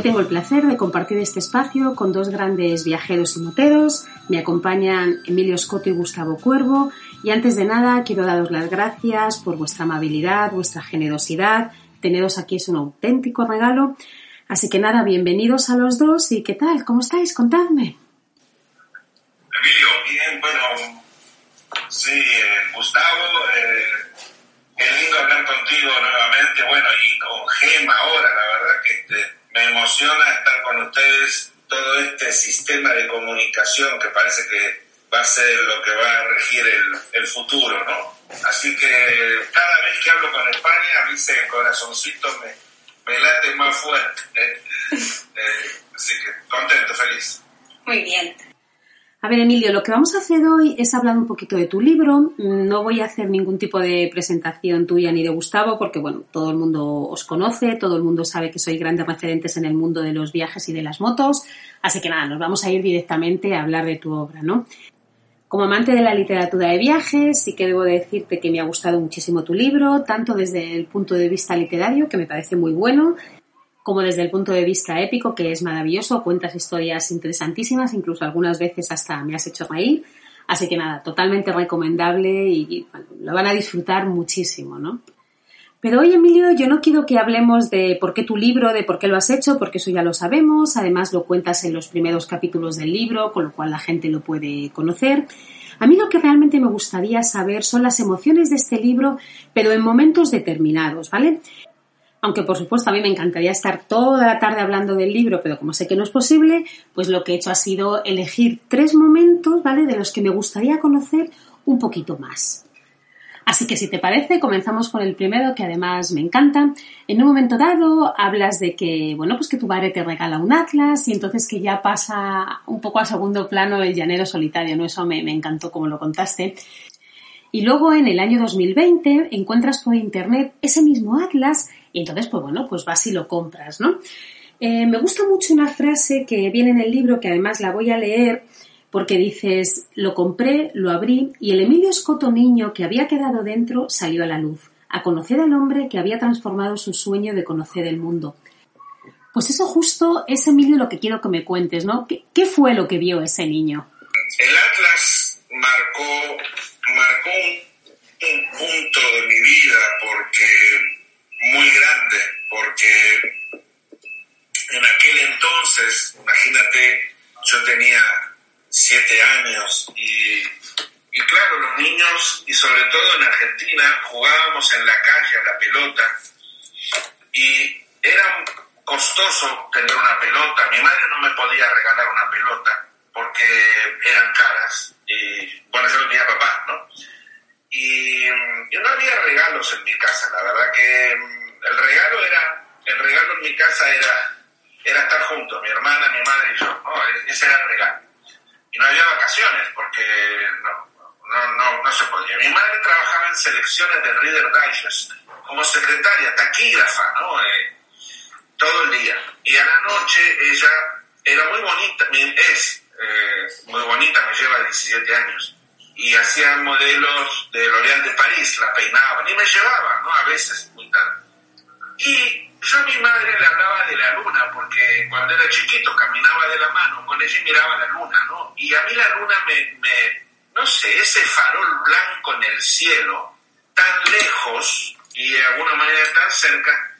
Hoy tengo el placer de compartir este espacio con dos grandes viajeros y moteros. Me acompañan Emilio Escoto y Gustavo Cuervo. Y antes de nada, quiero daros las gracias por vuestra amabilidad, vuestra generosidad. Teneros aquí es un auténtico regalo. Así que nada, bienvenidos a los dos. ¿Y qué tal? ¿Cómo estáis? Contadme. Emilio, bien, bueno, sí, eh, Gustavo, eh, qué lindo hablar contigo nuevamente, bueno, y con Gema ahora, la verdad todo este sistema de comunicación que parece que va a ser lo que va a regir el, el futuro, ¿no? Así que cada vez que hablo con España, a mí ese corazoncito me, late más fuerte. Eh, así que contento, feliz. Muy bien. A ver, Emilio, lo que vamos a hacer hoy es hablar un poquito de tu libro. No voy a hacer ningún tipo de presentación tuya ni de Gustavo, porque bueno, todo el mundo os conoce, todo el mundo sabe que sois grandes referentes en el mundo de los viajes y de las motos. Así que nada, nos vamos a ir directamente a hablar de tu obra, ¿no? Como amante de la literatura de viajes, sí que debo decirte que me ha gustado muchísimo tu libro, tanto desde el punto de vista literario, que me parece muy bueno, como desde el punto de vista épico, que es maravilloso, cuentas historias interesantísimas, incluso algunas veces hasta me has hecho reír. Así que nada, totalmente recomendable y lo van a disfrutar muchísimo, ¿no? Pero hoy, Emilio, yo no quiero que hablemos de por qué tu libro, de por qué lo has hecho, porque eso ya lo sabemos. Además, lo cuentas en los primeros capítulos del libro, con lo cual la gente lo puede conocer. A mí lo que realmente me gustaría saber son las emociones de este libro, pero en momentos determinados, ¿vale? Aunque por supuesto a mí me encantaría estar toda la tarde hablando del libro, pero como sé que no es posible, pues lo que he hecho ha sido elegir tres momentos, ¿vale? De los que me gustaría conocer un poquito más. Así que si te parece, comenzamos con el primero que además me encanta. En un momento dado hablas de que, bueno, pues que tu padre te regala un atlas y entonces que ya pasa un poco a segundo plano el llanero solitario, ¿no? Eso me, me encantó como lo contaste. Y luego en el año 2020 encuentras por internet ese mismo atlas y entonces, pues bueno, pues vas y lo compras, ¿no? Eh, me gusta mucho una frase que viene en el libro, que además la voy a leer, porque dices, lo compré, lo abrí, y el Emilio Escoto niño que había quedado dentro salió a la luz, a conocer al hombre que había transformado su sueño de conocer el mundo. Pues eso justo es, Emilio, lo que quiero que me cuentes, ¿no? ¿Qué, fue lo que vio ese niño? El Atlas marcó, marcó un punto de mi vida porque muy grande, porque en aquel entonces, imagínate, yo tenía siete años y, y claro, los niños, y sobre todo en Argentina, jugábamos en la calle a la pelota y era costoso tener una pelota. Mi madre no me podía regalar una pelota porque eran caras y bueno, yo no tenía papá, ¿no? Y, y no había regalos en mi casa, la verdad que mm, el regalo era, el regalo en mi casa era, era estar juntos, mi hermana, mi madre y yo, ¿no? ese era el regalo. Y no había vacaciones porque no, no, no, no se podía. Mi madre trabajaba en selecciones del Reader Digest como secretaria, taquígrafa, ¿no? Eh, todo el día. Y a la noche ella era muy bonita, es eh, muy bonita, me lleva 17 años. Y hacía modelos de L'Oréal de París, la peinaban y me llevaba, ¿no? A veces muy tarde. Y yo a mi madre le hablaba de la luna, porque cuando era chiquito caminaba de la mano con ella y miraba la luna, ¿no? Y a mí la luna me, me no sé, ese farol blanco en el cielo, tan lejos y de alguna manera tan cerca,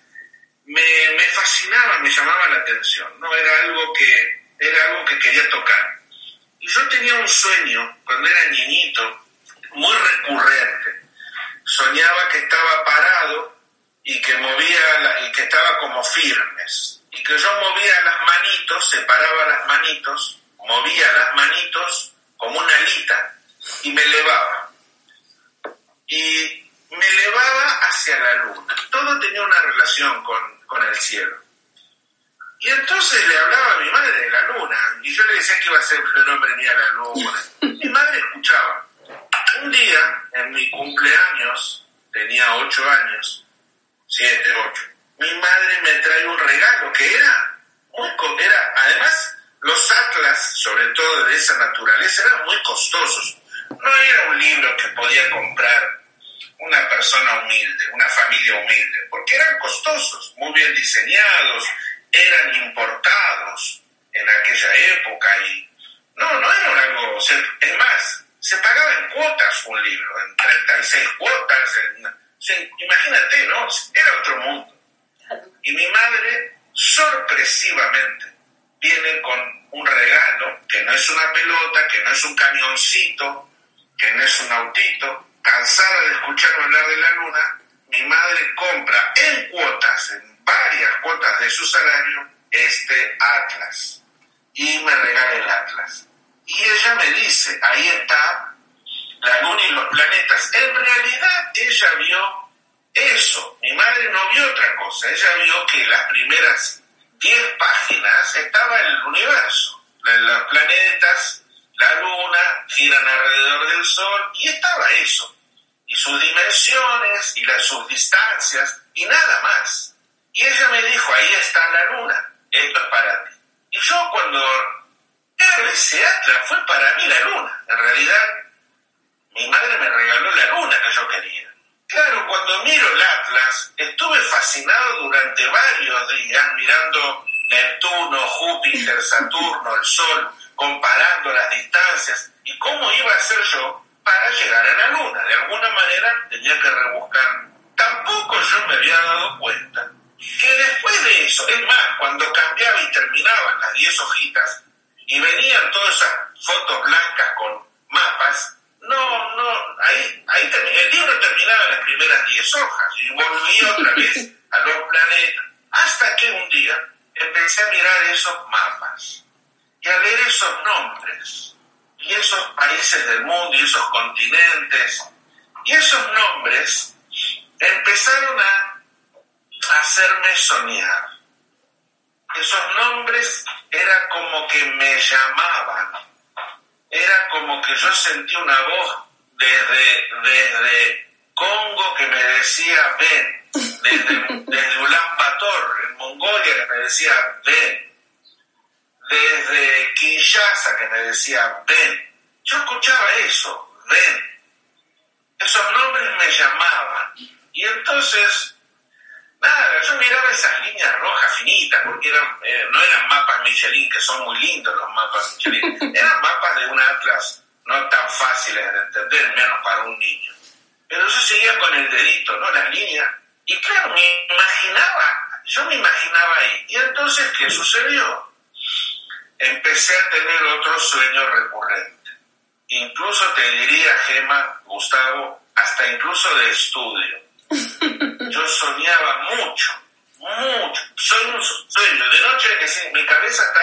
me, me fascinaba, me llamaba la atención, ¿no? Era algo que, era algo que quería tocar. Y yo tenía un sueño cuando era niñito, muy recurrente. Soñaba que estaba parado y que movía y que estaba como firmes. Y que yo movía las manitos, separaba las manitos, movía las manitos como una alita y me elevaba. Y me elevaba hacia la luna. Todo tenía una relación con, con el cielo. Y entonces le hablaba a mi madre de la luna, y yo le decía que iba a ser el hombre ni a la luna. Mi madre escuchaba. Un día, en mi cumpleaños, tenía ocho años, siete, ocho, mi madre me trae un regalo que era muy, era, además, los atlas, sobre todo de esa naturaleza, eran muy costosos. No era un libro que podía comprar una persona humilde, una familia humilde, porque eran costosos, muy bien diseñados, eran importados en aquella época y no, no era algo, es más, se pagaba en cuotas un libro, en 36 cuotas, imagínate, ¿no? Era otro mundo. Y mi madre, sorpresivamente, viene con un regalo, que no es una pelota, que no es un camioncito, que no es un autito, cansada de escuchar hablar de la luna, mi madre compra en cuotas, en varias cuotas de su salario este atlas y me regala el atlas. Y ella me dice, ahí está la luna y los planetas. En realidad ella vio eso, mi madre no vio otra cosa, ella vio que las primeras 10 páginas estaba el universo, los planetas, la luna, giran alrededor del sol y estaba eso, y sus dimensiones y las, sus distancias y nada más. Y ella me dijo, ahí está la luna, esto es para ti. Y yo cuando ese atlas fue para mí la luna. En realidad, mi madre me regaló la luna que yo quería. Claro, cuando miro el atlas, estuve fascinado durante varios días mirando Neptuno, Júpiter, Saturno, el Sol, comparando las distancias y cómo iba a ser yo para llegar a la luna. De alguna manera tenía que rebuscar. Tampoco yo me había dado cuenta es más, cuando cambiaba y terminaban las 10 hojitas y venían todas esas fotos blancas con mapas, no, no, ahí el libro terminaba en las primeras 10 hojas y volvía otra vez a los planetas, hasta que un día empecé a mirar esos mapas y a leer esos nombres y esos países del mundo y esos continentes. Y esos nombres empezaron a hacerme soñar. Esos nombres era como que me llamaban, era como que yo sentí una voz desde, desde Congo que me decía ven, desde, desde Ulan Bator en Mongolia que me decía ven, desde Kinshasa que me decía ven. Yo escuchaba eso, ven. Esos nombres me llamaban. Y entonces Nada, yo miraba esas líneas rojas finitas, porque eran, eh, no eran mapas Michelin, que son muy lindos los mapas Michelin, eran mapas de un atlas no tan fáciles de entender, menos para un niño. Pero yo seguía con el dedito, ¿no? Las líneas. Y claro, me imaginaba, yo me imaginaba ahí. Y entonces, ¿qué sucedió? Empecé a tener otro sueño recurrente. Incluso te diría, Gema, Gustavo, hasta incluso de estudio yo soñaba mucho, mucho. Soy un sueño. De noche, mi cabeza está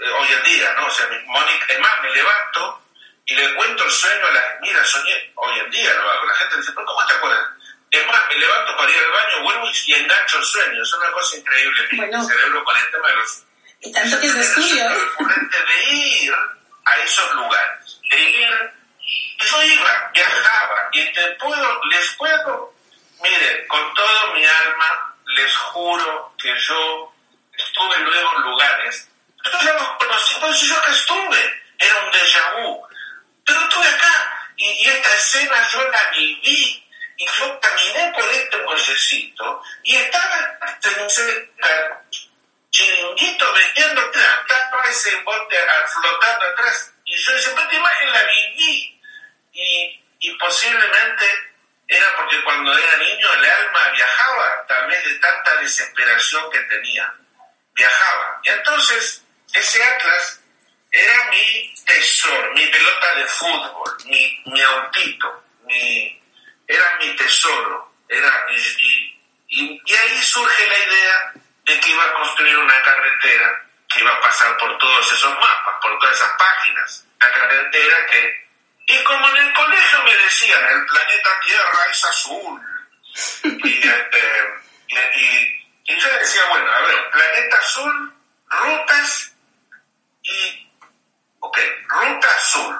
eh, hoy en día, ¿no? O sea, Mónica, es más, me levanto y le cuento el sueño a la. Mira, soñé, hoy en día lo hago. La gente dice, ¿pero cómo te acuerdas? Es más, me levanto para ir al baño, vuelvo y, engancho el sueño. Es una cosa increíble. Mi cerebro con el tema de los. Y tanto que es de estudio, ¿eh? De ir a esos lugares, de ir. Yo iba, viajaba, y te puedo, les puedo Mire, con todo mi alma les juro que yo estuve en lugares. Yo ya los conocí, yo acá estuve. Era un déjà vu. Pero estuve acá. Y, esta escena yo la viví. Y yo caminé por este muellecito y estaba en ese chiringuito vendiendo estaba ese bote flotando atrás. Y yo esa imagen la viví. Y, y posiblemente era porque cuando era niño el alma viajaba, tal vez de tanta desesperación que tenía. Viajaba. Y entonces ese atlas era mi tesoro, mi pelota de fútbol, mi, mi autito, mi, era mi tesoro. Era, y, y ahí surge la idea de que iba a construir una carretera que iba a pasar por todos esos mapas, por todas esas páginas. La carretera que... Y como en el colegio me decían, el planeta Tierra es azul. Y, este, y, yo decía, bueno, a ver, planeta azul, rutas y... Ok, ruta azul.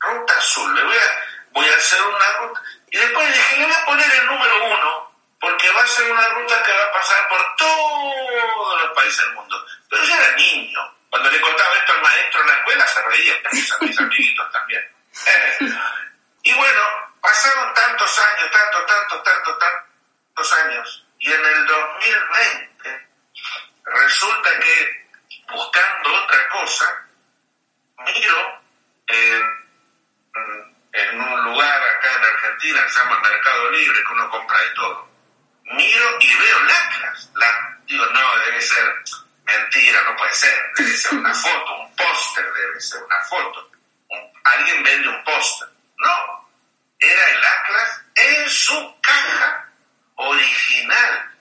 Ruta azul. Le voy a, voy a hacer una ruta. Y después dije, le voy a poner el número uno porque va a ser una ruta que va a pasar por todos los países del mundo. Pero yo era niño. Cuando le contaba esto al maestro en la escuela se reía, a mis amiguitos también. y bueno, pasaron tantos años, tantos, tantos, tantos, tantos años, y en el 2020 resulta que buscando otra cosa, miro en un lugar acá en Argentina que se llama Mercado Libre, que uno compra de todo. Miro y veo lacras. La, digo, no, debe ser Mentira, no puede ser. Debe ser una foto, un póster, debe ser una foto. Alguien vende un póster. No, era el Atlas en su caja original.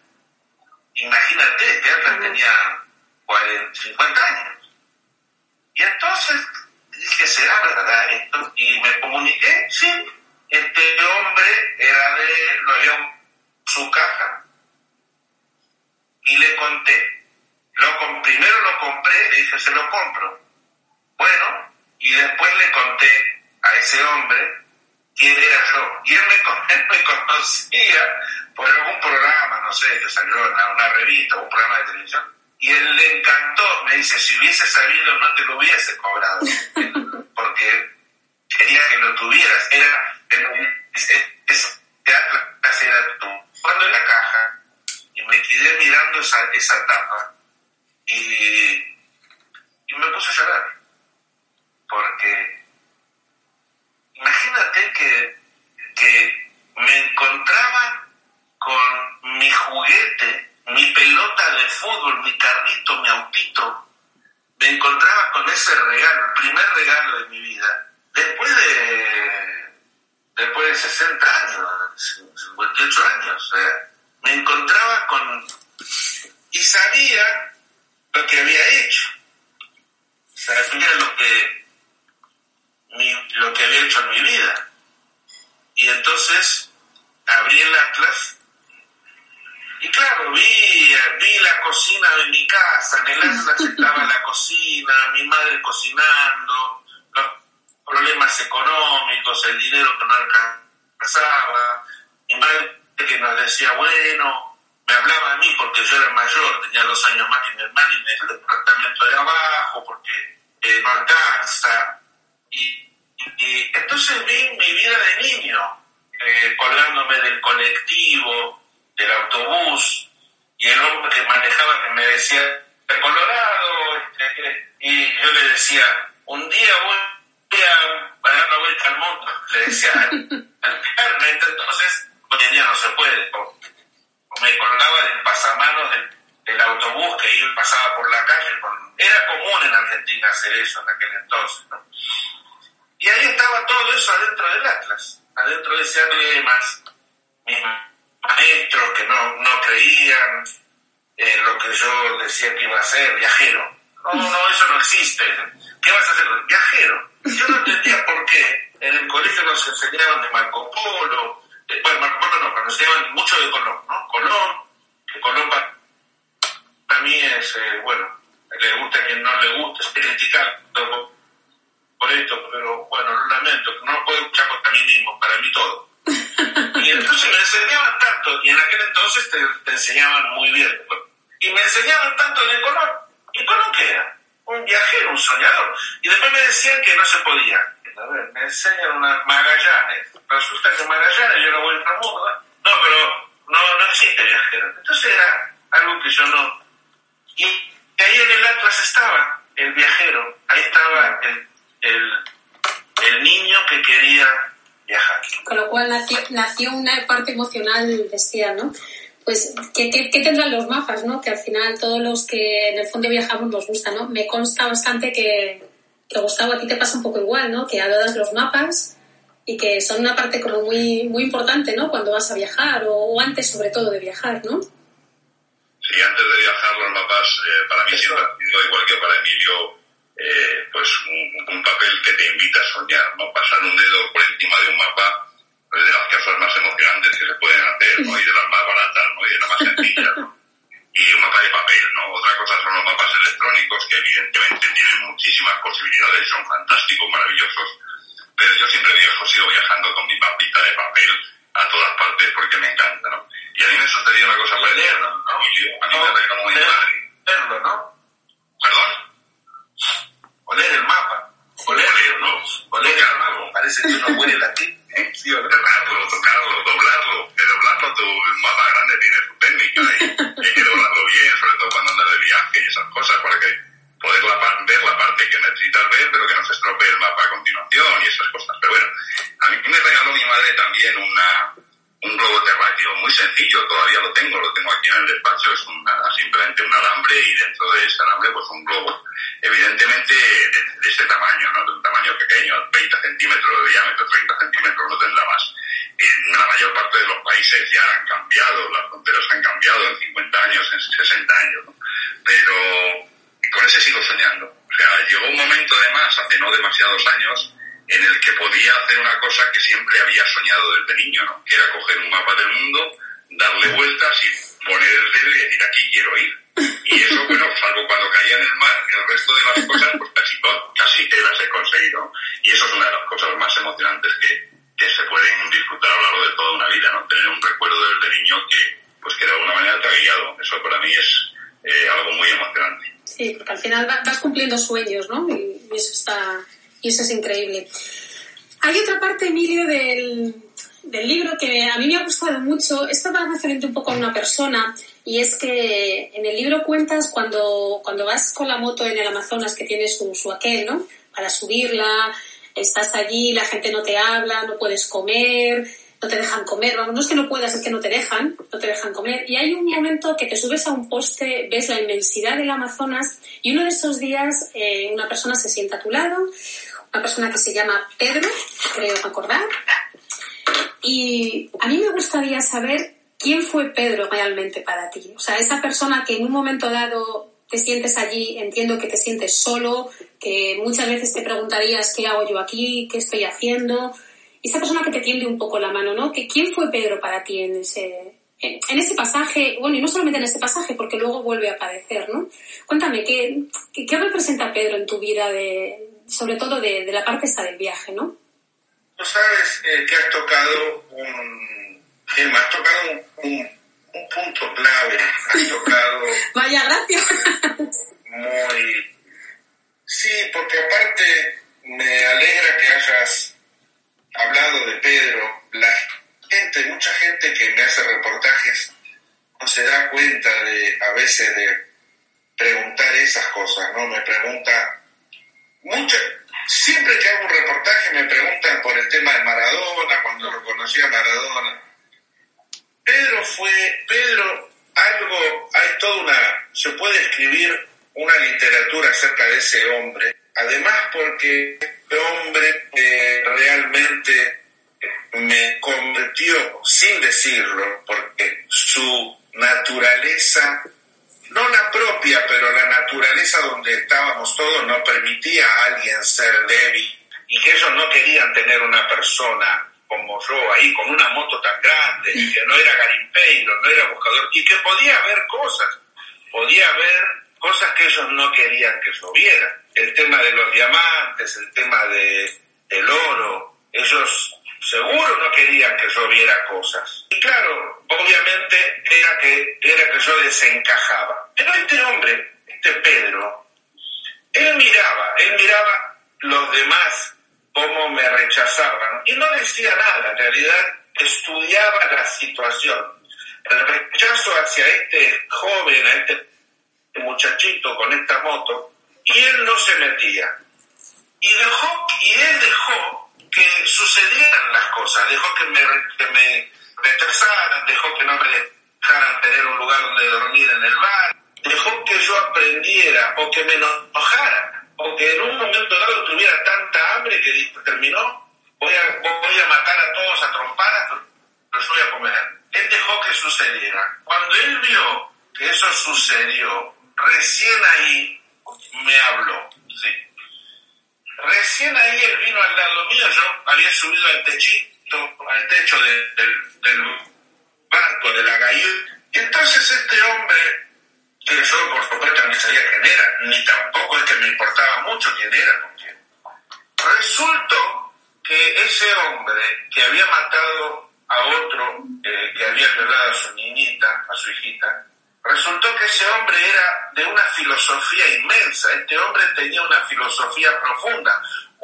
Imagínate, este Atlas tenía 40, 50 años. Y entonces dije, ¿será verdad esto? Y me comuniqué, sí, este hombre era de, lo había en su caja. Y le conté, lo, primero lo compré, le dije, se lo compro. Bueno, y después le conté a ese hombre quién era yo. Y él me, me conocía por algún programa, no sé, que salió en una, revista o un programa de televisión. Y él le encantó, me dice, si hubiese sabido no te lo hubiese cobrado, porque quería que lo tuvieras. Era, ese teatro era tú. Cuando en la caja, y me quedé mirando esa, esa tapa, y, me puse a llorar. Porque imagínate que, que me encontraba con mi juguete, mi pelota de fútbol, mi carrito, mi autito. Me encontraba con ese regalo, el primer regalo de mi vida. Después de, después de 60 años, 58 años, me encontraba con... Y sabía lo que había hecho. Sabía lo que, lo que había hecho en mi vida. Y entonces abrí el Atlas y claro, vi, vi la cocina de mi casa, en el Atlas estaba la cocina, mi madre cocinando, los problemas económicos, el dinero que no alcanzaba, mi madre que nos decía, bueno, me hablaba a mí porque yo era mayor, tenía dos años más que mi hermano y en el departamento de abajo porque eh, no alcanza. Y, entonces vi mi vida de niño, eh, colgándome del colectivo, del autobús, y el hombre que manejaba que me decía, Colorado, este, y yo le decía, un día voy a dar la vuelta al mundo, le decía, entonces hoy en día no se puede, me colgaba del pasamanos del, autobús que iba, pasaba por la calle. era común en Argentina hacer eso en aquel entonces. Y ahí estaba todo eso adentro del Atlas, adentro de ese Atlas, mis maestros que no, no creían en lo que yo decía que iba a ser, viajero. No, no, eso no existe. ¿Qué vas a hacer? Viajero. Yo no entendía por qué. En el colegio nos enseñaban de Marco Polo, bueno, Marco Polo no, pero nos enseñaban mucho de Colón, ¿no? Colón, que Colón para mí es, eh, bueno, le gusta a quien no le gusta, es criticar por esto, pero bueno, lo lamento, no puedo escuchar contra mí mismo, para mí todo. Y entonces me enseñaban tanto, y en aquel entonces te, enseñaban muy bien. Y me enseñaban tanto de Colón. ¿Y Colón qué era? Un viajero, un soñador. Y después me decían que no se podía. A ver, me enseñan una Magallanes. Resulta que Magallanes yo no voy al mundo. No, pero no, no existe viajero. Entonces era algo que yo no... Y ahí en el Atlas estaba el viajero, ahí estaba el, el, el niño que quería viajar. Con lo cual nació, nació una parte emocional bestial, ¿no? Pues, ¿qué, ¿qué, qué, tendrán los mapas, no? Que al final todos los que en el fondo viajamos nos gusta, ¿no? Me consta bastante que, que Gustavo a ti te pasa un poco igual, ¿no? Que adoras los mapas y que son una parte como muy, muy importante, ¿no? Cuando vas a viajar o, o antes sobre todo de viajar, ¿no? Sí, antes de viajar los mapas eh, para mí siempre han sido igual que para Emilio eh, pues un, un, papel que te invita a soñar, ¿no? Pasar un dedo por encima de un mapa es de las cosas más emocionantes que se pueden hacer, ¿no? Y de las más baratas, ¿no? Y de las más sencillas, ¿no? Y un mapa de papel, ¿no? Otra cosa son los mapas electrónicos que evidentemente tienen muchísimas posibilidades, son fantásticos, maravillosos, pero yo siempre viajo, sigo viajando con mi mapita de papel a todas partes porque me encanta, ¿no? Y a mí me sucedió una cosa parecida, ¿no? A mí me regaló muy Verlo, ¿no? ¿Perdón? Oler el mapa. Olerlo, Oler el mapa. Parece que uno huele la ¿eh? Sí, tocarlo, tocarlo, doblarlo. Que doblarlo, tu mapa grande tiene su técnica y hay que doblarlo bien, sobre todo cuando andas de viaje y esas cosas, para que poder la, ver la parte que necesitas ver, pero que no se estropee el mapa a continuación y esas cosas. Pero bueno, a mí me regaló mi madre también una, un globo terráqueo muy sencillo, todavía lo tengo, lo tengo aquí en el despacho, es una, simplemente un alambre y dentro de ese alambre pues un globo, evidentemente de, de ese tamaño, ¿no? de un tamaño pequeño, 20 centímetros de diámetro, 30 centímetros, no tendrá más. En la mayor parte de los países ya han cambiado, las fronteras han cambiado en 50 años, en 60 años, ¿no? pero con ese sigo soñando. O sea, llegó un momento además, hace no demasiados años, en el que podía hacer una cosa que siempre había soñado desde niño, ¿no? que era coger un mapa del mundo, darle vueltas y poner el dedo y decir aquí quiero ir. Y eso, bueno, salvo cuando caía en el mar, el resto de las cosas, pues casi, casi te las he conseguido. Y eso es una de las cosas más emocionantes que, que se pueden disfrutar a lo largo de toda una vida, ¿no? Tener un recuerdo desde niño que, pues que de alguna manera te ha guiado. Eso para mí es eh, algo muy emocionante. Sí, porque al final vas cumpliendo sueños, ¿no? Y eso está, y eso es increíble. Hay otra parte, Emilio, del, del libro que a mí me ha gustado mucho. Esto va referente un poco a una persona y es que en el libro cuentas cuando, cuando vas con la moto en el Amazonas que tiene su, su aquel, ¿no? Para subirla, estás allí, la gente no te habla, no puedes comer, no te dejan comer, vamos, no es que no puedas, es que no te dejan, no te dejan comer. Y hay un momento que te subes a un poste, ves la inmensidad del Amazonas y uno de esos días eh, una persona se sienta a tu lado, una persona que se llama Pedro, creo acordar. Y a mí me gustaría saber quién fue Pedro realmente para ti. O sea, esa persona que en un momento dado te sientes allí, entiendo que te sientes solo, que muchas veces te preguntarías qué hago yo aquí, qué estoy haciendo. Esa persona que te tiende un poco la mano, ¿no? Que ¿Quién fue Pedro para ti en ese, en, ese pasaje? Bueno, y no solamente en ese pasaje, porque luego vuelve a aparecer, ¿no? Cuéntame, ¿qué, qué, qué representa Pedro en tu vida, de, sobre todo de, de la parte esta del viaje, ¿no? Tú sabes eh, que has tocado un... Gemma, has tocado un, un, un punto clave, has tocado... Vaya, gracias. muy... Sí, porque aparte me alegra que hayas hablado de Pedro. La gente, mucha gente que me hace reportajes no se da cuenta de a veces de preguntar esas cosas, ¿no? Me pregunta, mucha, siempre que hago un reportaje me preguntan por el tema de Maradona, cuando lo conocí a Maradona. Pedro fue, Pedro, algo, hay toda una, se puede escribir una literatura acerca de ese hombre, además porque este hombre eh, realmente me convirtió, sin decirlo, porque su naturaleza, no la propia, pero la naturaleza donde estábamos todos no permitía a alguien ser débil y que ellos no querían tener una persona como yo ahí con una moto tan grande, y que no era garimpeiro, no era buscador, y que podía haber cosas, podía haber cosas que ellos no querían que yo viera. El tema de los diamantes, el tema de, del oro, ellos seguro no querían que yo viera cosas. Y claro, obviamente yo desencajaba.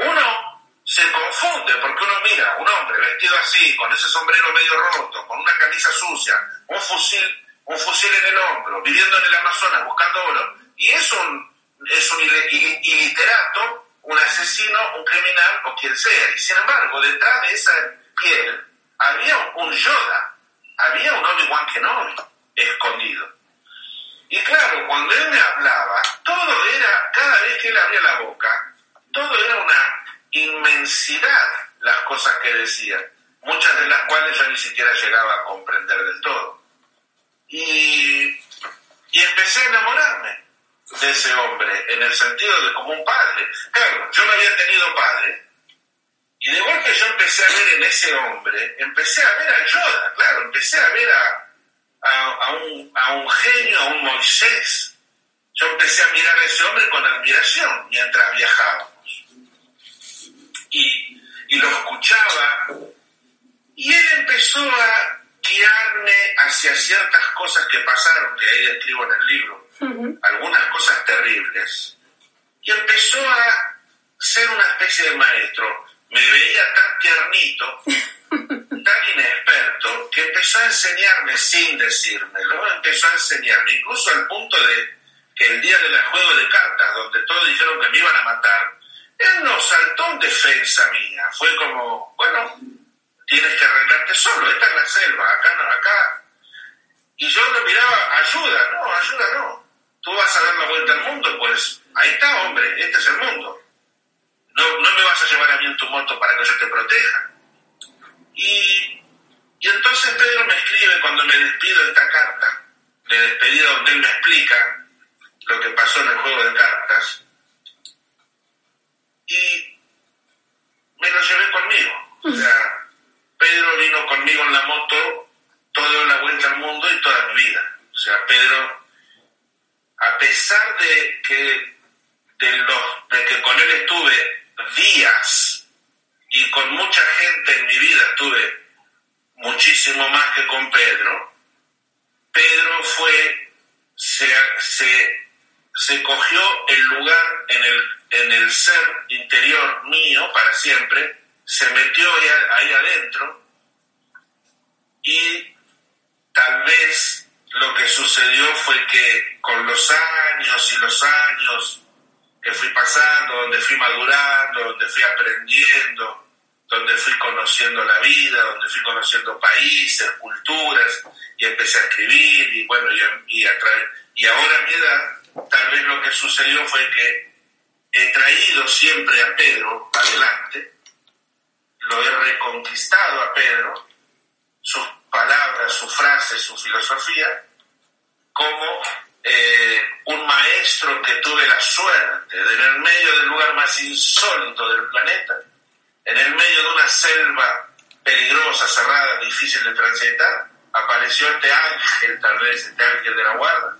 Uno se confunde porque uno mira un hombre vestido así, con ese sombrero medio roto, con una camisa sucia, un fusil, un fusil en el hombro, viviendo en el Amazonas buscando oro, y es un, es un iliterato, un asesino, un criminal o quien sea. Y sin embargo, detrás de esa piel había un Yoda, había un Obi-Wan Kenobi escondido. Y claro, cuando él me hablaba, todo era, cada vez que él abría la boca, todo era una inmensidad las cosas que decía, muchas de las cuales yo ni siquiera llegaba a comprender del todo. Y, y empecé a enamorarme de ese hombre, en el sentido de como un padre. Claro, yo no había tenido padre, y de golpe yo empecé a ver en ese hombre, empecé a ver a Yoda, claro, empecé a ver a, a, un, a un genio, a un Moisés. Yo empecé a mirar a ese hombre con admiración mientras viajábamos. Y, lo escuchaba, y él empezó a guiarme hacia ciertas cosas que pasaron, que ahí escribo en el libro, algunas cosas terribles, y empezó a ser una especie de maestro. Me veía tan tiernito, tan inexperto, que empezó a enseñarme sin decírmelo, empezó a enseñarme, incluso al punto de que el día del juego de cartas, donde todos dijeron que me iban a matar, saltó en defensa mía, fue como, bueno, tienes que arreglarte solo, esta es la selva, acá no, acá. Y yo lo miraba, ayuda, no, ayuda no. Tú vas a dar la vuelta al mundo, pues ahí está, hombre, este es el mundo no, no me vas a llevar a mí en tu moto para que yo te proteja. Y, y entonces Pedro me escribe cuando me despido esta carta, de despedida donde él me explica lo que pasó en el juego de cartas, y me lo llevé conmigo. O sea, Pedro vino conmigo en la moto toda la vuelta al mundo y toda mi vida. O sea, Pedro, a pesar de que, de, los, de que con él estuve días y con mucha gente en mi vida estuve muchísimo más que con Pedro, Pedro fue, se, se, se cogió el lugar en el, en el ser interior mío para siempre, se metió ahí, ahí adentro y tal vez lo que sucedió fue que con los años y los años que fui pasando, donde fui madurando, donde fui aprendiendo, donde fui conociendo la vida, donde fui conociendo países, culturas, y empecé a escribir, y bueno, y, a, y ahora a mi edad, tal vez lo que sucedió fue que he traído siempre a Pedro adelante, lo he reconquistado a Pedro, sus palabras, sus frases, su filosofía, como eh, un maestro que tuve la suerte de en el medio del lugar más insólito del planeta, en el medio de una selva peligrosa, cerrada, difícil de transitar, apareció este ángel, tal vez este ángel de la guarda,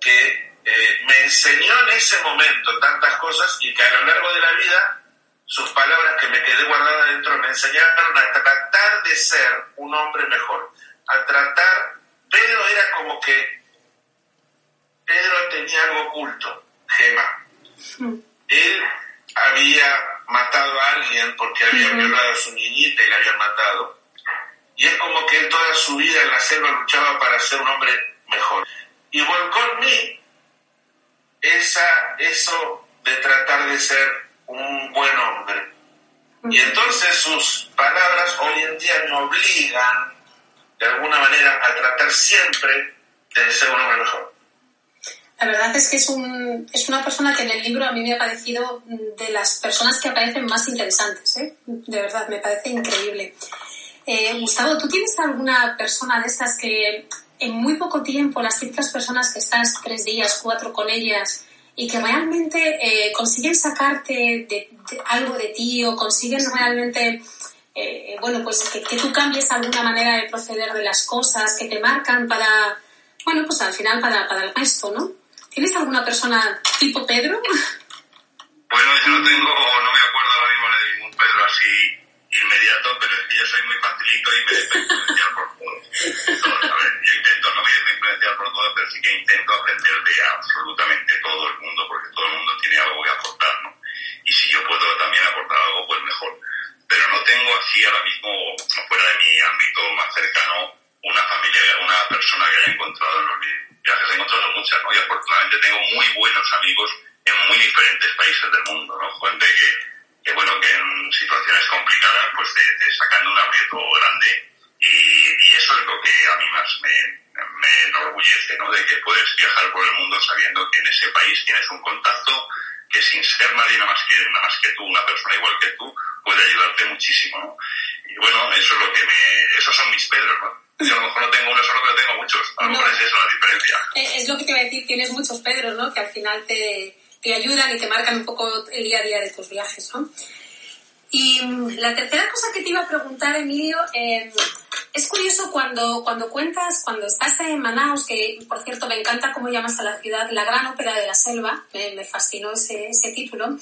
que eh, me enseñó en ese momento tantas cosas y que a lo largo de la vida sus palabras que me quedé guardada dentro me enseñaron a tratar de ser un hombre mejor, a tratar, pero era como que Pedro tenía algo oculto, Gema. Él había matado a alguien porque había violado a su niñita y la había matado. Y es como que él toda su vida en la selva luchaba para ser un hombre mejor. Y volcó en mí esa, eso de tratar de ser un buen hombre. Y entonces sus palabras hoy en día me obligan, de alguna manera, a tratar siempre de ser un hombre mejor. La verdad es que es, un, es una persona que en el libro a mí me ha parecido de las personas que aparecen más interesantes. ¿eh? De verdad, me parece increíble. Eh, Gustavo, ¿tú tienes alguna persona de estas que en muy poco tiempo, las típicas personas que estás tres días, cuatro con ellas, y que realmente eh, consiguen sacarte de, algo de ti o consiguen realmente, eh, bueno, pues que, que, tú cambies alguna manera de proceder de las cosas, que te marcan para, bueno, pues al final para, para el resto, ¿no? ¿Tienes alguna persona tipo Pedro? Bueno, yo no tengo, no me acuerdo ahora mismo de ningún Pedro así inmediato, pero es que yo soy muy facilito y me dejo influenciar por todo. yo intento, no me dejo influenciar por todo, pero sí que intento aprender de absolutamente todo el mundo, porque todo el mundo tiene algo que aportar, ¿no? Y si yo puedo también aportar algo, pues mejor. Pero no tengo así ahora mismo, fuera de mi ámbito más cercano, una familia, una persona que haya encontrado en los viajes. He encontrado muchas, ¿no? Y afortunadamente tengo muy buenos amigos en muy diferentes países del mundo, ¿no? Gente que que bueno, que en situaciones complicadas pues te, te sacan un aprieto grande y, eso es lo que a mí más me, me enorgullece, ¿no? De que puedes viajar por el mundo sabiendo que en ese país tienes un contacto que sin ser nadie nada más que, nada más que tú, una persona igual que tú, puede ayudarte muchísimo, ¿no? Y bueno, eso es lo que me, esos son mis pedros, ¿no? Yo a lo mejor no tengo uno solo, pero tengo muchos. A lo mejor es eso la diferencia. Eh, es lo que te iba a decir, tienes muchos pedros, ¿no? Que al final te, te ayudan y te marcan un poco el día a día de tus viajes, ¿no? Y mm, la tercera cosa que te iba a preguntar, Emilio, eh, es curioso cuando, cuando cuentas, cuando estás en Manaus, que por cierto me encanta cómo llamas a la ciudad la gran ópera de la selva, me, fascinó ese, ese, título,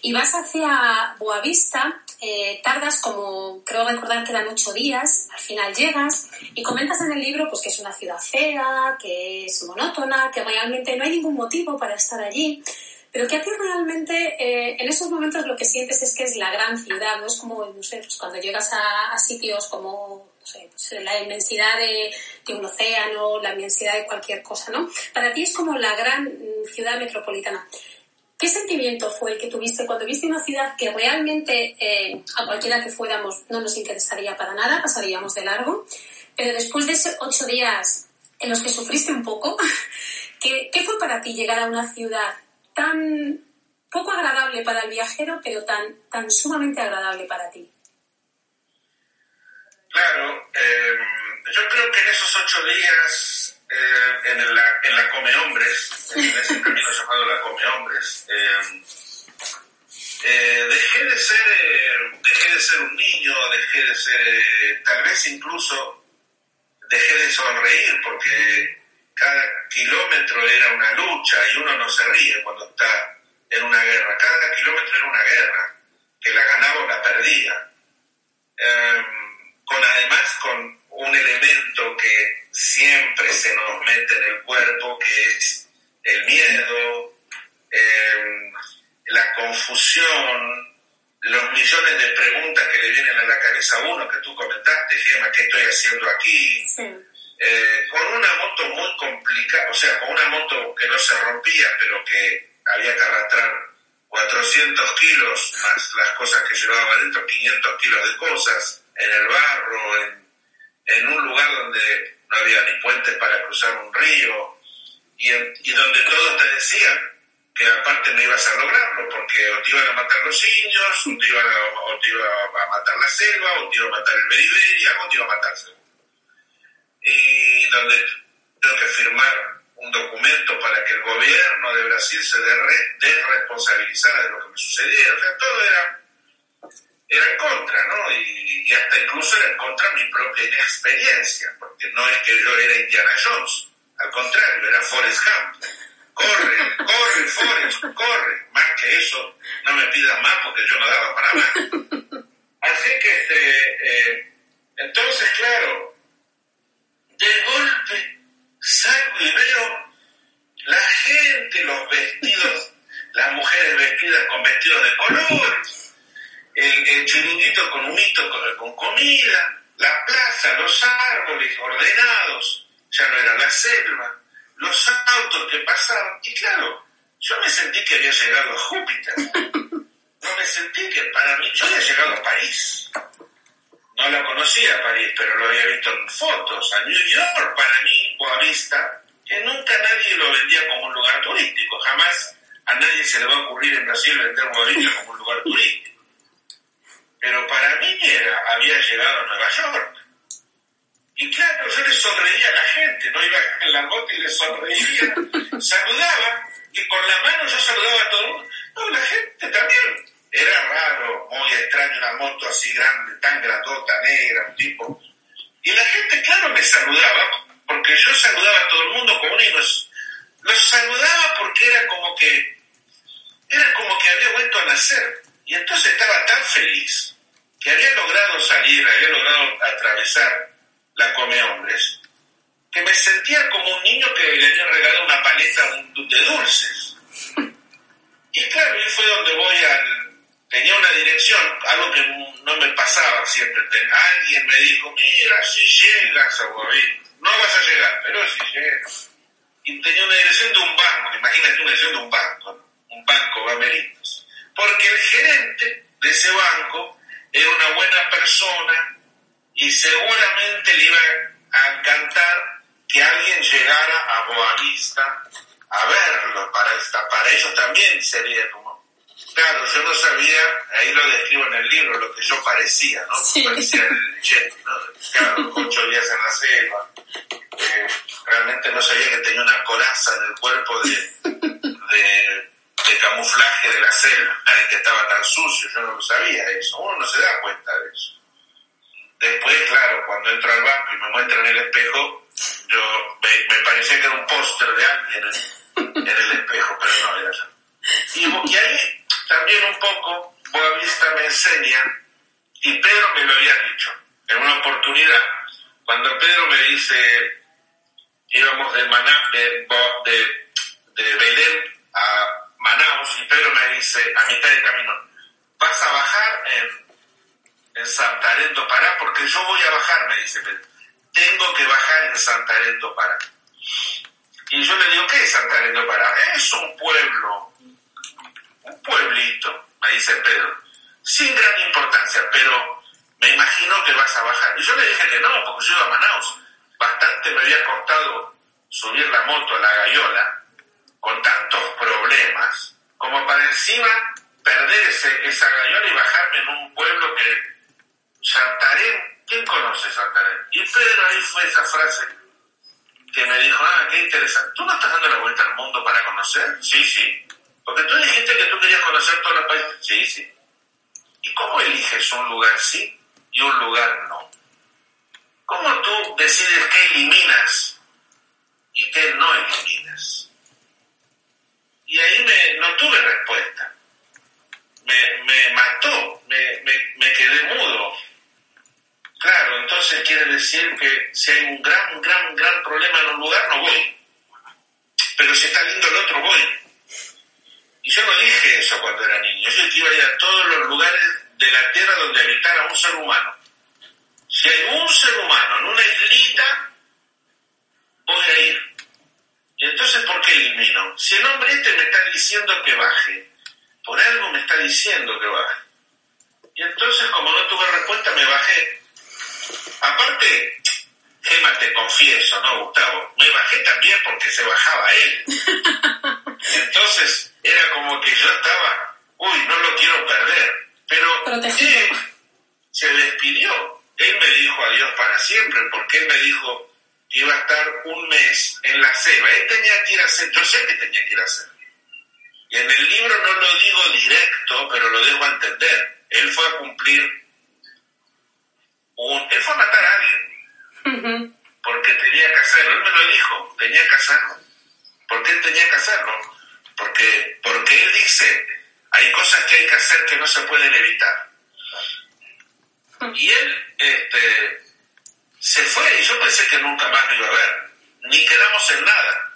y vas hacia Boavista, eh, tardas como, creo recordar que eran ocho días, al final llegas y comentas en el libro pues que es una ciudad fea, que es monótona, que realmente no hay ningún motivo para estar allí pero que a ti realmente eh, en esos momentos lo que sientes es que es la gran ciudad, no es como, pues cuando llegas a, sitios como, no sé, pues la inmensidad de, de, un océano, la inmensidad de cualquier cosa, ¿no? Para ti es como la gran mm, ciudad metropolitana. ¿Qué sentimiento fue el que tuviste cuando viste una ciudad que realmente eh, a cualquiera que fuéramos no nos interesaría para nada, pasaríamos de largo, pero después de esos ocho días en los que sufriste un poco, ¿qué, ¿qué fue para ti llegar a una ciudad tan poco agradable para el viajero, pero tan, tan sumamente agradable para ti. Claro, eh, yo creo que en esos ocho días, eh, en, la, en la Come Hombres, en ese camino llamado la Come Hombres, eh, dejé, de ser, dejé de ser un niño, dejé de ser, tal vez incluso dejé de sonreír porque cada kilómetro era una lucha y uno no se ríe cuando está en una guerra. Cada kilómetro era una guerra, que la ganaba o la perdía. Em, con además con un elemento que siempre se nos mete en el cuerpo, que es el miedo, em, la confusión, los millones de preguntas que le vienen a la cabeza a uno, que tú comentaste, Gemma, ¿qué estoy haciendo aquí? Eh, con una moto muy complicada, o sea, con una moto que no se rompía, pero que había que arrastrar 400 kilos más las cosas que llevaba adentro, 500 kilos de cosas, en el barro, en, un lugar donde no había ni puentes para cruzar un río, y, donde todos te decían que aparte no ibas a lograrlo, porque o te iban a matar los indios, o te iban a, o te iba a matar la selva, o te iba a matar el beriberi, algo te iba a matar y donde tengo que firmar un documento para que el gobierno de Brasil se desresponsabilizara de lo que me sucediera. O sea, todo era, era en contra, ¿no? Y, hasta incluso era en contra de mi propia inexperiencia, porque no es que yo era Indiana Jones, al contrario, era Forrest Gump. Corre, corre, Forrest, corre. Más que eso, no me pidas más porque yo no daba para más. Así que, este, eh, entonces, claro, de golpe salgo y veo la gente, los vestidos, las mujeres vestidas con vestidos de color, el, chiringuito con humito con, con comida, la plaza, los árboles ordenados, ya no era la selva, los autos que pasaban, y claro, yo me sentí que había llegado a Júpiter. no me sentí que para mí, yo había llegado a París. No la conocía París, pero lo había visto en fotos. A New York, para mí, Boavista, que nunca nadie lo vendía como un lugar turístico. Jamás a nadie se le va a ocurrir en Brasil vender Boavista como un lugar turístico. Pero para mí era, había llegado a Nueva York. Y claro, yo le sonreía a la gente, no iba en la moto y le sonreía, saludaba, y con la mano yo saludaba a todo el mundo. No, la gente también. Era raro, muy extraño, una moto así grande, tan grandota, negra, un tipo. Y la gente, claro, me saludaba, porque yo saludaba a todo el mundo como un los, los saludaba porque era como que, era como que había vuelto a nacer. Y entonces estaba tan feliz que había logrado salir, había logrado atravesar la come hombres, que me sentía como un niño que le había regalado una paleta de dulces. Y claro, ahí fue donde voy al... Tenía una dirección, algo que no me pasaba siempre. Alguien me dijo, mira, si llegas a Guavín, no vas a llegar, pero si llegas. Y tenía una dirección de un banco, imagínate una dirección de un banco, un banco Bameritos. Porque el gerente de ese banco era una buena persona y seguramente le iba a encantar que alguien llegara a Boavista a verlo, para, esta, ellos también sería. Claro, yo no sabía, ahí lo describo en el libro, lo que yo parecía, ¿no? Parecía el jet, ¿no? Claro, ocho días en la selva. Eh, realmente no sabía que tenía una coraza en el cuerpo de, de, de camuflaje de la selva, que estaba tan sucio, yo no lo sabía eso, uno no se da cuenta de eso. Después, claro, cuando entro al banco y me muestran el espejo, yo me, parecía que era un póster de alguien en, el espejo, pero no era yo. Y, ahí también un poco Boavista me enseña, y Pedro me lo había dicho, en una oportunidad, cuando Pedro me dice, íbamos de, Maná, de, de, Belén a Manaus, y Pedro me dice, a mitad de camino, vas a bajar en en Pará, porque yo voy a bajar, me dice Pedro. Tengo que bajar en Santarém do Pará. Y yo le digo, ¿qué es Santarém do Pará? Es un pueblo, un pueblito, me dice Pedro, sin gran importancia, pero me imagino que vas a bajar. Y yo le dije que no, porque yo iba a Manaus. Bastante me había costado subir la moto a la gallola con tantos problemas, como para encima perder ese, esa gallola y bajarme en un pueblo que Santarém, ¿quién conoce Santarém? Y Pedro ahí fue esa frase que me dijo, ah, qué interesante. ¿Tú no estás dando la vuelta al mundo para conocer? Sí, sí. Porque tú dijiste que tú querías conocer todos los países. Sí, sí. ¿Y cómo eliges un lugar sí y un lugar no? ¿Cómo tú decides qué eliminas y qué no eliminas? Y ahí me, no tuve respuesta. Me, me mató, me, me, me quedé mudo Claro, entonces quiere decir que si hay un gran, gran, gran problema en un lugar, no voy. Pero si está lindo el otro, voy. Y yo no dije eso cuando era niño. Yo iba a ir a todos los lugares de la tierra donde habitara un ser humano. Si hay un ser humano en una islita, voy a ir. Y entonces, ¿por qué elimino? Si el hombre este me está diciendo que baje, por algo me está diciendo que baje. Y entonces, como no tuve respuesta, me bajé Aparte, Gema, te confieso, ¿no, Gustavo? Me bajé también porque se bajaba él. Entonces, era como que yo estaba, uy, no lo quiero perder. Pero él se despidió. Él me dijo adiós para siempre, porque él me dijo que iba a estar un mes en la selva. Él tenía que ir a hacer, yo sé que tenía que ir a hacer. Y en el libro no lo digo directo, pero lo dejo a entender. Él fue a cumplir él fue a matar a alguien. Porque tenía que hacerlo. Él me lo dijo, tenía que hacerlo. ¿Por qué tenía que hacerlo? Porque, porque él dice, hay cosas que hay que hacer que no se pueden evitar. Y él este, se fue y yo pensé que nunca más lo iba a ver. Ni quedamos en nada.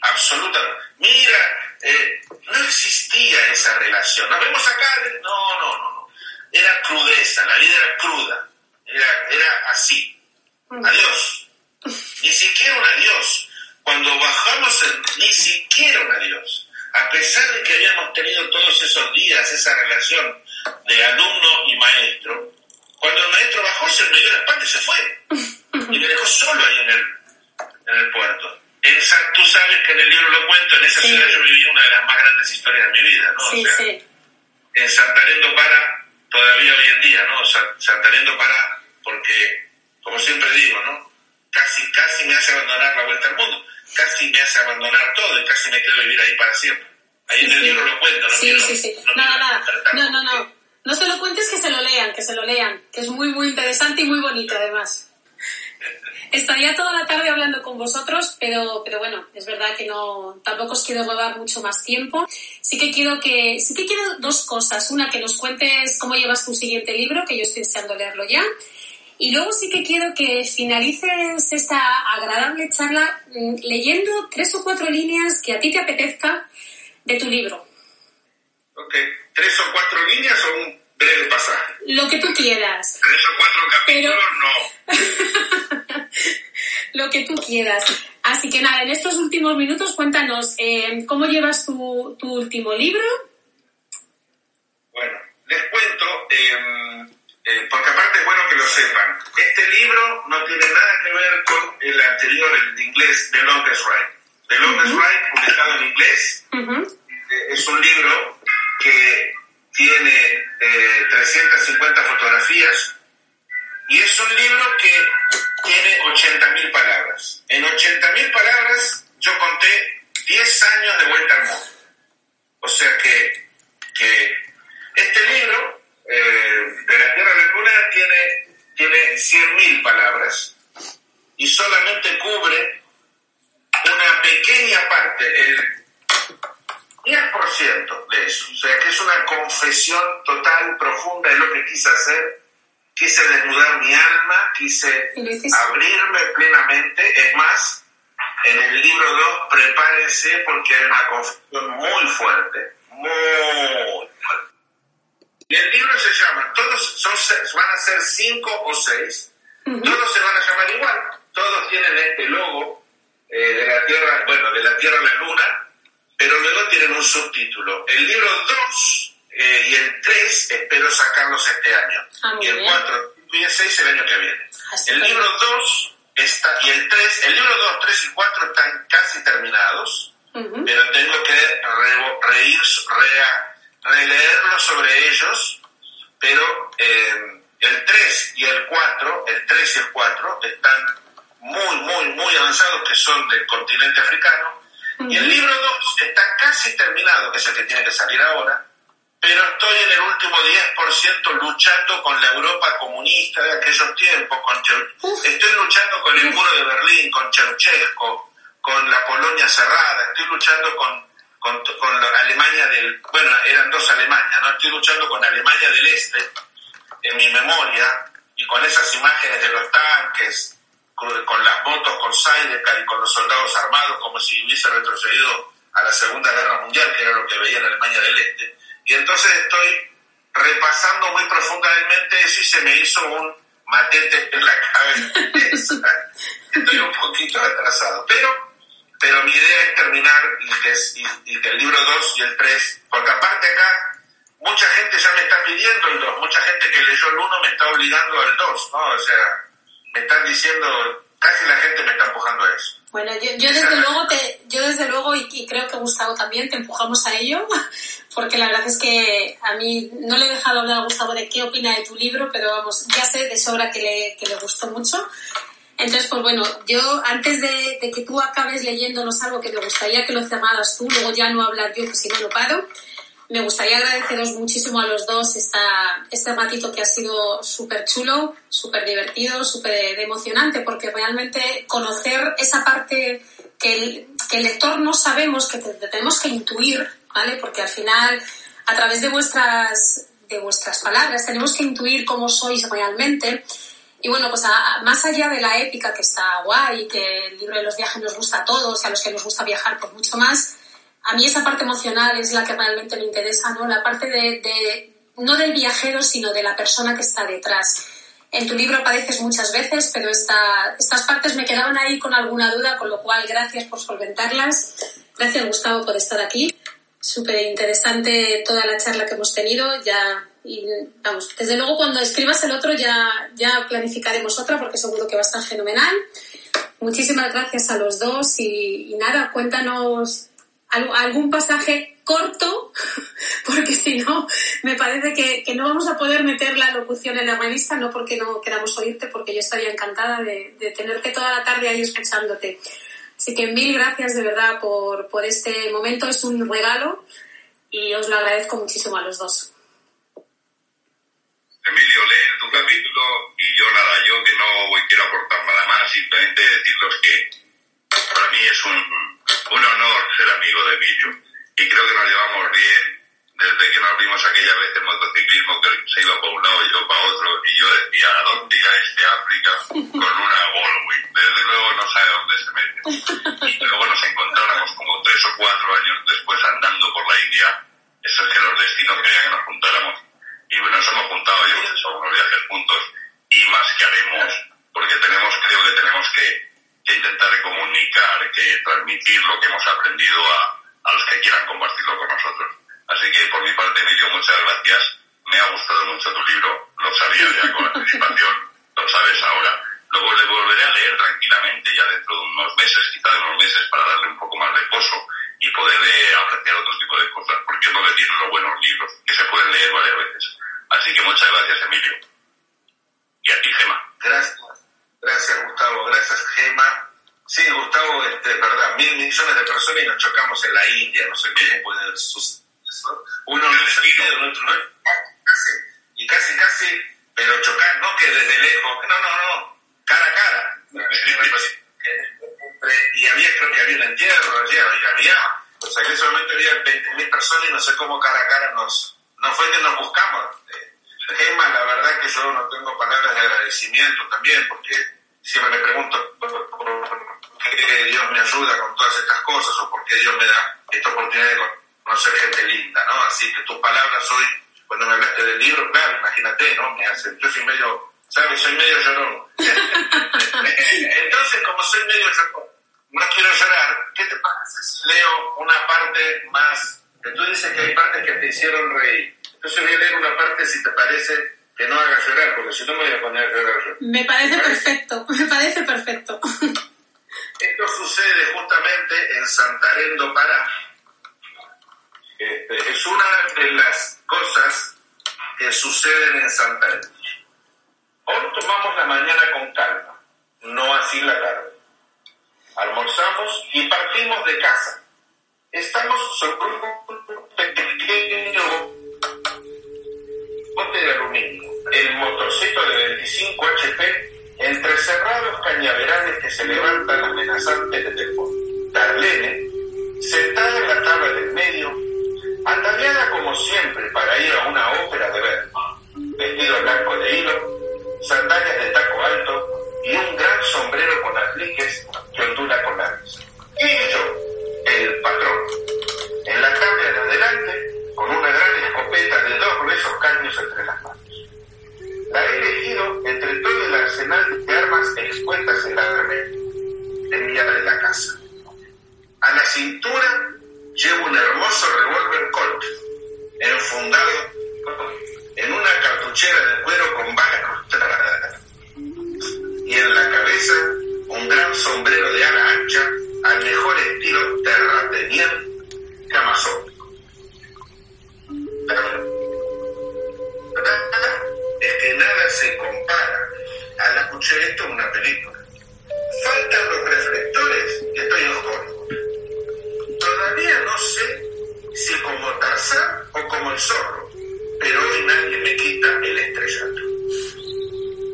Absolutamente. Mira, eh, no existía esa relación. Nos vemos acá. No, no, no. Era crudeza, la vida era cruda. Era, era así. Adiós. Ni siquiera un adiós. Cuando bajamos, ni siquiera un adiós. a pesar de que habíamos tenido todos esos días esa relación de alumno y maestro, cuando el maestro bajó se me dio la espalda y se fue. Y me dejó solo ahí en el, en el puerto. En tú sabes que en el libro lo cuento, en esa ciudad yo viví una de las más grandes historias de mi vida, ¿no? Sí, sí. En Santarendo para, todavía hoy en día, ¿no? Santarendo para, porque, como siempre digo, ¿no? Casi, casi me hace abandonar la vuelta al mundo, casi me hace abandonar todo y casi me quedo vivir ahí para siempre. Ahí en el libro lo cuento, ¿no? Sí, sí, sí. No, nada, nada. No, no, no. No se lo cuentes, que se lo lean, que se lo lean, que es muy, muy interesante y muy bonito además. Estaría toda la tarde hablando con vosotros, pero, pero bueno, es verdad que no, tampoco os quiero robar mucho más tiempo. Sí que quiero que, sí que quiero dos cosas. Una, que nos cuentes cómo llevas tu siguiente libro, que yo estoy deseando leerlo ya. Y luego sí que quiero que finalices esta agradable charla mm, leyendo tres o cuatro líneas que a ti te apetezca de tu libro. Ok, tres o cuatro líneas o un breve pasaje. Lo que tú quieras. Tres o cuatro capítulos, no. Lo que tú quieras. Así que nada, en estos últimos minutos cuéntanos eh, cómo llevas tu, tu, último libro. Bueno, les cuento, eh, eh, porque aparte es bueno que lo sepan. Este libro no tiene nada que ver con el anterior, el de inglés, The Longest Ride. The Longest Ride, publicado en inglés, es un libro que tiene 350 eh, fotografías y es un libro que tiene 80.000 palabras. En 80.000 palabras yo conté 10 años de vuelta al mundo. O sea que, que este libro, eh, de la Tierra a la Luna, tiene, tiene 100.000 palabras y solamente cubre una pequeña parte, el 10% de eso. O sea, que es una confesión total, profunda de lo que quise hacer. Quise desnudar mi alma, quise abrirme plenamente. Es más, en el libro 2, prepárense porque hay una confesión muy fuerte, muy fuerte. Y el libro se llama, todos son van a ser cinco o seis, todos se van a llamar igual, todos tienen este logo eh, de la Tierra, bueno, de la Tierra a la Luna, pero luego tienen un subtítulo. El libro 2 eh, y el 3 espero sacarlos este año. Ah, y el 4 y el 6 el año que viene. el libro 2 está, y el 3, el libro 2, 3 y 4 están casi terminados, pero tengo que re, reír, releerlos sobre ellos, pero eh, el 3 y el 4, el 3 y el 4 están muy, muy, muy avanzados, que son del continente africano, y el libro 2 está casi terminado, que es el que tiene que salir ahora, pero estoy en el último 10% luchando con la Europa comunista de aquellos tiempos, con estoy luchando con el muro de Berlín, con Ceausescu, con la Polonia cerrada, estoy luchando con, con, con la Alemania del, bueno, eran dos Alemanias, ¿no? Estoy luchando con Alemania del Este, en mi memoria, y con esas imágenes de los tanques, con, las motos, con Sidecar y con los soldados armados, como si hubiese retrocedido a la Segunda Guerra Mundial, que era lo que veía en Alemania del Este. Y entonces estoy repasando muy profundamente eso y se me hizo un matete en la cabeza. estoy un poquito atrasado. Pero, pero mi idea es terminar y que, y, que el libro 2 y el 3, porque aparte acá mucha gente ya me está pidiendo el 2, mucha gente que leyó el 1 me está obligando al 2, ¿no? O sea, me están diciendo, casi la gente me está empujando a eso. Bueno, yo, yo desde luego, te, yo desde luego y, creo que Gustavo también, te empujamos a ello, porque la verdad es que a mí no le he dejado hablar a Gustavo de qué opina de tu libro, pero vamos, ya sé de sobra que le, que le gustó mucho. Entonces, pues bueno, yo antes de, de, que tú acabes leyéndonos algo que me gustaría que lo cerraras tú, luego ya no hablar yo, que si no lo paro, me gustaría agradeceros muchísimo a los dos esta, este ratito que ha sido súper chulo, súper divertido, súper emocionante, porque realmente conocer esa parte que el, que el lector no sabemos, que tenemos que intuir, ¿vale? Porque al final, a través de vuestras, de vuestras palabras, tenemos que intuir cómo sois realmente. Y bueno, pues más allá de la épica que está guay, que el libro de los viajes nos gusta a todos, y a los que nos gusta viajar, por pues mucho más, a mí esa parte emocional es la que realmente me interesa, ¿no? La parte de, no del viajero, sino de la persona que está detrás. En tu libro apareces muchas veces, pero esta, estas partes me quedaban ahí con alguna duda, con lo cual gracias por solventarlas. Gracias, Gustavo, por estar aquí. súper interesante toda la charla que hemos tenido. Ya, y, vamos, desde luego cuando escribas el otro ya, ya planificaremos otra porque seguro que va a estar fenomenal. Muchísimas gracias a los dos y, nada, cuéntanos algún pasaje corto, porque si no, me parece que, no vamos a poder meter la locución en la revista, no porque no queramos oírte, porque yo estaría encantada de, de tenerte toda la tarde ahí escuchándote. Así que mil gracias de verdad por, por este momento, es un regalo y os lo agradezco muchísimo a los dos. Emilio, lee tu capítulo y yo nada, yo que no voy, quiero aportar nada más, simplemente deciros que para mí es un, un honor ser amigo de Emilio y creo que nos llevamos bien desde que nos vimos aquella vez en motociclismo que se iba para un lado y yo para otro y yo decía, ¿a dónde irá este África con una Goldwing? Desde luego no sabe dónde se mete. Y luego nos encontráramos como tres o cuatro años después andando por la India, eso es que los destinos querían que nos juntáramos. Y nos hemos juntado, y hemos hecho unos viajes juntos y más que haremos, porque tenemos, creo que tenemos que, intentar comunicar, que transmitir lo que hemos aprendido a, los que quieran compartirlo con nosotros. Así que por mi parte, Emilio, muchas gracias. Me ha gustado mucho tu libro, lo sabía ya con anticipación, lo sabes ahora. Luego le volveré a leer tranquilamente ya dentro de unos meses, quizá unos meses, para darle un poco más de pozo y poder eh, apreciar otro tipo de cosas, porque es lo que tienen los buenos libros, que se pueden leer varias veces. Así que muchas gracias, Emilio. Y a ti, Gema. Gracias. Gracias, Gustavo. Gracias, Gema. Sí, Gustavo, este, verdad, mil millones de personas y nos chocamos en la India, no sé cómo puede suceder uno no es el otro no y casi, casi, pero chocar, no que desde lejos, no, no, cara a cara nos, no fue que nos buscamos. Gemma, la verdad que yo no tengo palabras de agradecimiento también, porque siempre me pregunto por qué Dios me ayuda con todas estas cosas o por qué Dios me da esta oportunidad de conocer gente linda, ¿no? Así que tus palabras hoy, cuando me hablaste del libro, claro, imagínate, ¿no? Me hacen, yo soy medio, ¿sabes? Soy medio llorón. Entonces, como soy medio llorón, no quiero llorar, ¿qué te parece si leo una parte más? Tú dices que hay partes que te hicieron reír. Entonces voy a leer una parte, si te parece, que no haga llorar, porque si no me voy a poner a llorar yo. Me parece perfecto, me parece perfecto. Esto sucede justamente en Santarém do Pará este, es una de las cosas que suceden en Santa Elena. Hoy tomamos la mañana con calma, no así la tarde. Almorzamos y partimos de casa. Estamos sobre un pequeño bote de aluminio, el motorcito de 25 HP entre cerrados cañaverales que se levantan amenazantes desde el. Darlene, sentada en la tabla del medio, ataviada como siempre para ir a una ópera de ver, vestido blanco de hilo, sandalias de taco alto y un gran sombrero con apliques expuestas en la remera de la casa. A la cintura llevo un hermoso revólver Colt, enfundado en una cartuchera de cuero con balas cruzadas. Y en la cabeza un gran sombrero de ala ancha al mejor estilo terrateniente camazónico. Es que nada se compara a la escuché esto en una película. Faltan los reflectores y estoy Hollywood. Todavía no sé si como Tarzán o como el zorro, pero hoy nadie me quita el estrellato.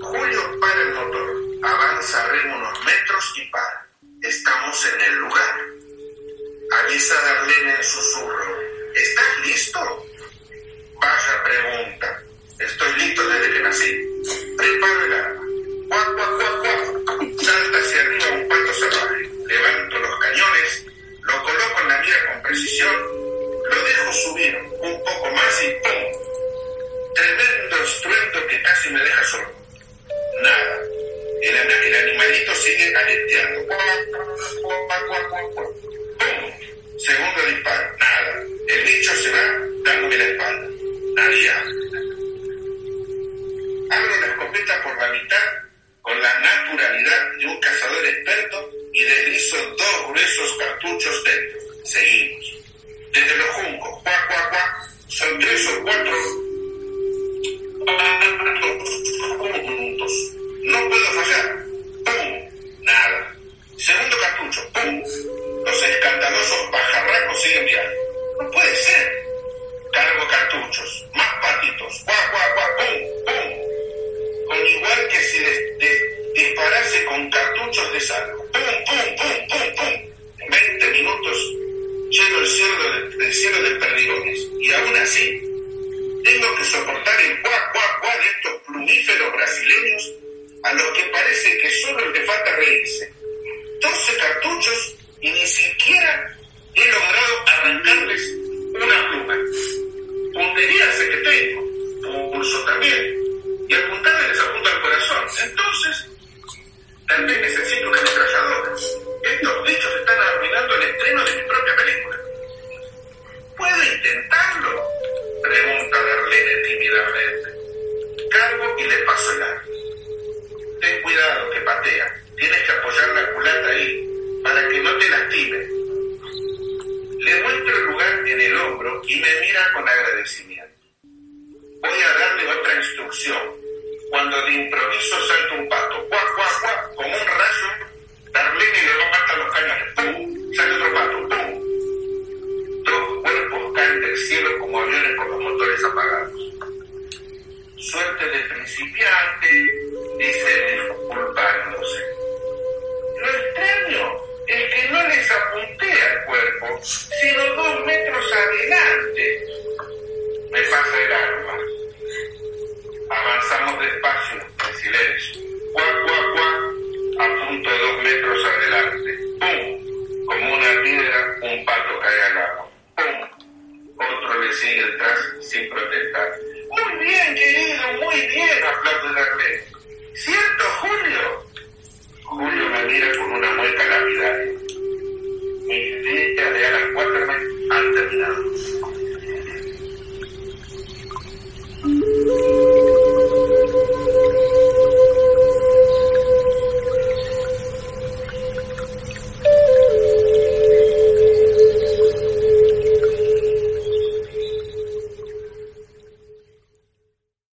Julio para el motor, avanza remo unos metros y para. Estamos en el lugar. Avisa Darlene en susurro. ¿Estás listo? Vaya pregunta. Estoy listo desde que nací. Preparo Salta hacia arriba un pato salvaje. Levanto los cañones lo coloco en la mira con precisión, lo dejo subir un poco más y ¡pum! Tremendo estruendo que casi me deja solo. Nada. El, animalito sigue aleteando. ¡Pum! Segundo disparo. Nada. El bicho se va dándome la espalda. Nadie. Abro la escopeta por la mitad con la naturalidad de un cazador experto y deslizo dos gruesos cartuchos dentro. Seguimos. Desde los juncos, cuac, cuac, cuac, son tres o cuatro juntos. No puedo fallar. ¡Pum! Nada. Segundo cartucho. ¡Pum! Los escandalosos pajarracos siguen viaje. No puede ser. Cargo cartuchos. Más patitos. ¡Cuac, cuac, cuac! ¡Pum! ¡Pum! Con igual que si disparase con cartuchos de sal. ¡Pum, pum, pum, pum, pum! En 20 minutos lleno el cielo de, de perdigones. Y aún así, tengo que soportar el cuac, cuac, cuac de estos plumíferos brasileños a los que parece que solo le falta reírse. 12 cartuchos y ni siquiera he logrado arrancarles una pluma. Puntería sé que tengo, pulso también, y apuntarles les apunta al corazón. Entonces, también necesito una ametralladora. Estos bichos están arruinando el estreno de mi propia película. ¿Puedo intentarlo? Pregunta Darlene tímidamente.